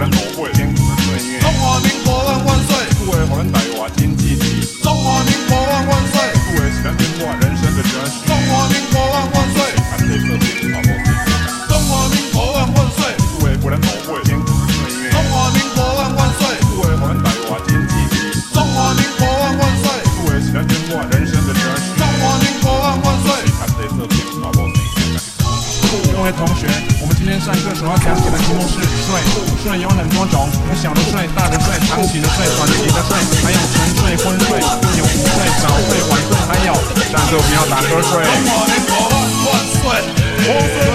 果然都会。上课时要讲解的题目是睡睡有很多种有小的睡大的睡长期的睡短期的睡还有沉睡昏睡有午睡早睡晚睡还有站我不要打瞌睡。中国万万岁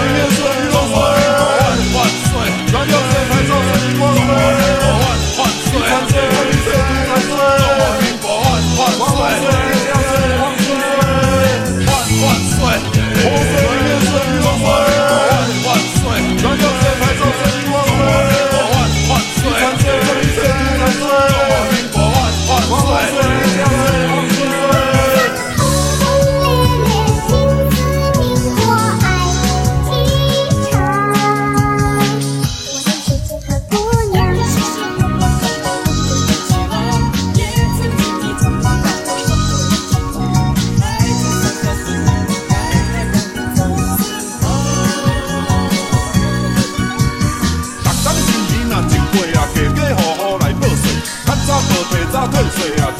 早无提早退税啊，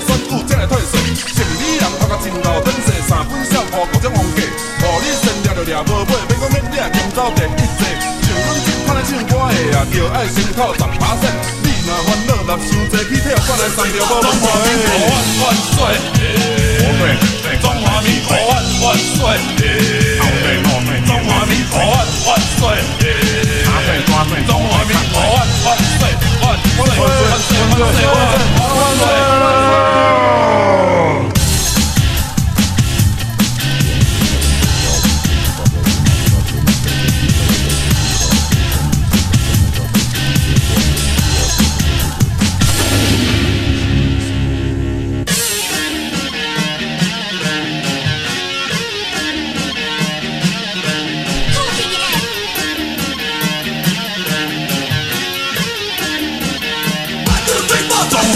选举才来退税。城里人头壳真老短细，三本小铺各种皇价，互你先掠就掠无买，免讲免掠咸走地一坐。像阮这款来唱歌的啊，就爱先扣十趴线。你若烦恼若伤济，去替我来送着无中华民国万万岁！中华民国万万岁！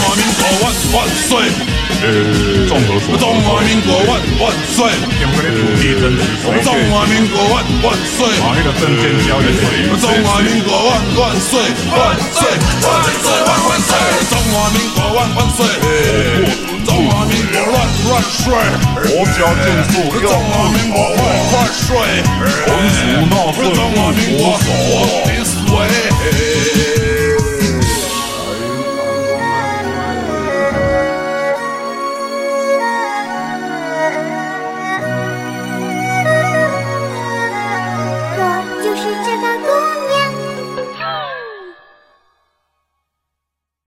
华民国万万岁！综合所中华民国万万岁！点个土地增值税，中华民国万万岁！啊，那个证件交易税，中华民国万万岁！万岁！万岁！万万岁！中华民国万万岁！中华民国万万岁！国家建设中华民国万万岁！纯属纳税中华民国国手。我的水！